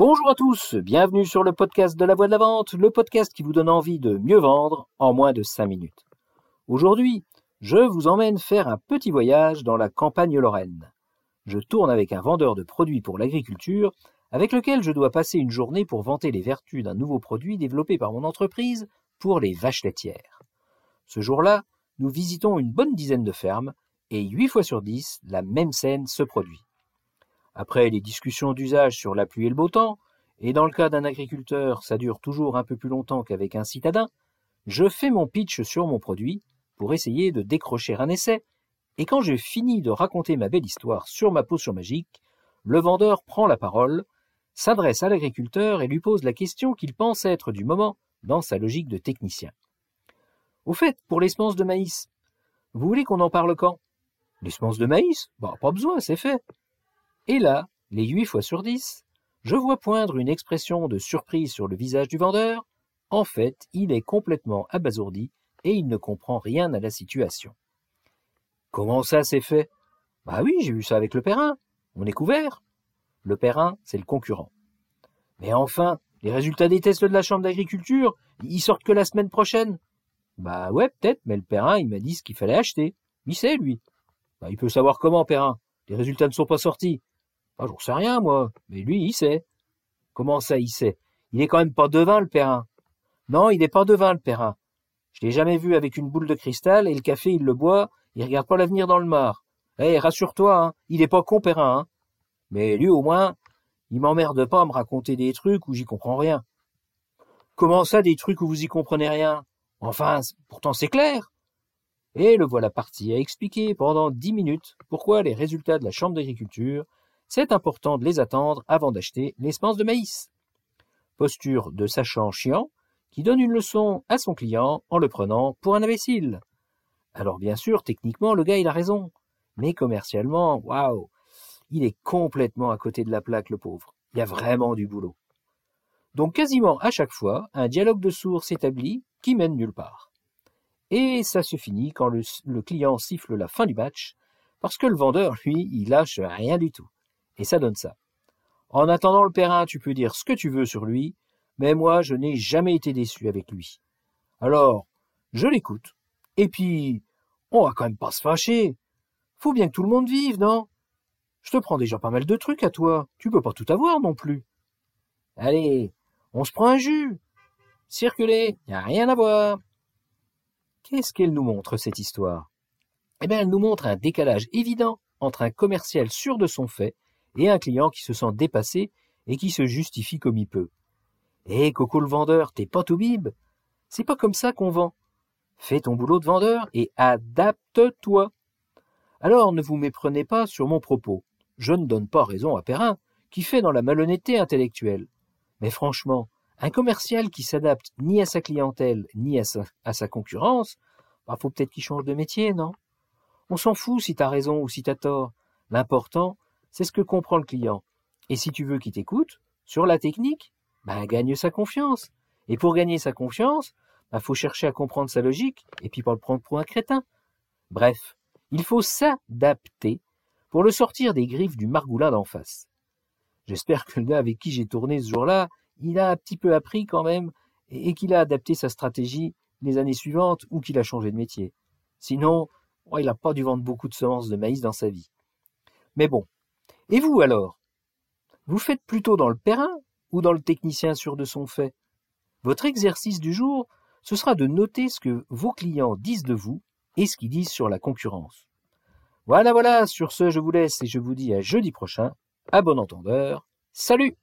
Bonjour à tous, bienvenue sur le podcast de la voix de la vente, le podcast qui vous donne envie de mieux vendre en moins de 5 minutes. Aujourd'hui, je vous emmène faire un petit voyage dans la campagne lorraine. Je tourne avec un vendeur de produits pour l'agriculture avec lequel je dois passer une journée pour vanter les vertus d'un nouveau produit développé par mon entreprise pour les vaches laitières. Ce jour-là, nous visitons une bonne dizaine de fermes et 8 fois sur 10, la même scène se produit. Après les discussions d'usage sur la pluie et le beau temps, et dans le cas d'un agriculteur, ça dure toujours un peu plus longtemps qu'avec un citadin, je fais mon pitch sur mon produit pour essayer de décrocher un essai, et quand j'ai fini de raconter ma belle histoire sur ma potion magique, le vendeur prend la parole, s'adresse à l'agriculteur et lui pose la question qu'il pense être du moment dans sa logique de technicien. Au fait, pour les de maïs, vous voulez qu'on en parle quand? Les semences de maïs? Bah, pas besoin, c'est fait. Et là, les huit fois sur dix, je vois poindre une expression de surprise sur le visage du vendeur. En fait, il est complètement abasourdi et il ne comprend rien à la situation. Comment ça c'est fait? Bah oui, j'ai vu ça avec le Perrin. On est couvert. Le Perrin, c'est le concurrent. Mais enfin, les résultats des tests de la Chambre d'agriculture, ils sortent que la semaine prochaine. Bah ouais, peut-être, mais le Perrin, il m'a dit ce qu'il fallait acheter. Il sait, lui. Bah, il peut savoir comment, Perrin. Les résultats ne sont pas sortis. Ah, j'en sais rien, moi. Mais lui, il sait. Comment ça, il sait? Il est quand même pas devin, le Perrin. Non, il n'est pas devin, le Perrin. Je l'ai jamais vu avec une boule de cristal et le café, il le boit, il regarde pas l'avenir dans le mar. Eh, rassure-toi, hein, il est pas con, Perrin. Hein. Mais lui, au moins, il m'emmerde pas à me raconter des trucs où j'y comprends rien. Comment ça, des trucs où vous y comprenez rien? Enfin, pourtant c'est clair. Et le voilà parti à expliquer pendant dix minutes pourquoi les résultats de la Chambre d'agriculture c'est important de les attendre avant d'acheter les semences de maïs. Posture de sachant chiant qui donne une leçon à son client en le prenant pour un imbécile. Alors bien sûr, techniquement, le gars il a raison, mais commercialement, waouh, il est complètement à côté de la plaque, le pauvre. Il y a vraiment du boulot. Donc quasiment à chaque fois, un dialogue de sourds s'établit qui mène nulle part. Et ça se finit quand le, le client siffle la fin du match, parce que le vendeur, lui, il lâche rien du tout. Et ça donne ça. En attendant le Perrin, tu peux dire ce que tu veux sur lui, mais moi, je n'ai jamais été déçu avec lui. Alors, je l'écoute. Et puis, on va quand même pas se fâcher. Faut bien que tout le monde vive, non? Je te prends déjà pas mal de trucs à toi. Tu peux pas tout avoir non plus. Allez, on se prend un jus. Circulez, y a rien à voir. Qu'est-ce qu'elle nous montre, cette histoire? Eh bien, elle nous montre un décalage évident entre un commercial sûr de son fait et un client qui se sent dépassé et qui se justifie comme il peut. Eh, Coco le vendeur, t'es pas tout bib. C'est pas comme ça qu'on vend. Fais ton boulot de vendeur et adapte-toi. Alors ne vous méprenez pas sur mon propos. Je ne donne pas raison à Perrin, qui fait dans la malhonnêteté intellectuelle. Mais franchement, un commercial qui s'adapte ni à sa clientèle, ni à sa, à sa concurrence, bah, faut peut-être qu'il change de métier, non? On s'en fout si t'as raison ou si t'as tort. L'important, c'est ce que comprend le client. Et si tu veux qu'il t'écoute, sur la technique, bah, gagne sa confiance. Et pour gagner sa confiance, bah, faut chercher à comprendre sa logique et puis pas le prendre pour un crétin. Bref, il faut s'adapter pour le sortir des griffes du margoulin d'en face. J'espère que le gars avec qui j'ai tourné ce jour-là, il a un petit peu appris quand même et qu'il a adapté sa stratégie les années suivantes ou qu'il a changé de métier. Sinon, il n'a pas dû vendre beaucoup de semences de maïs dans sa vie. Mais bon, et vous alors? Vous faites plutôt dans le Perrin ou dans le technicien sûr de son fait? Votre exercice du jour, ce sera de noter ce que vos clients disent de vous et ce qu'ils disent sur la concurrence. Voilà, voilà, sur ce, je vous laisse et je vous dis à jeudi prochain. À bon entendeur. Salut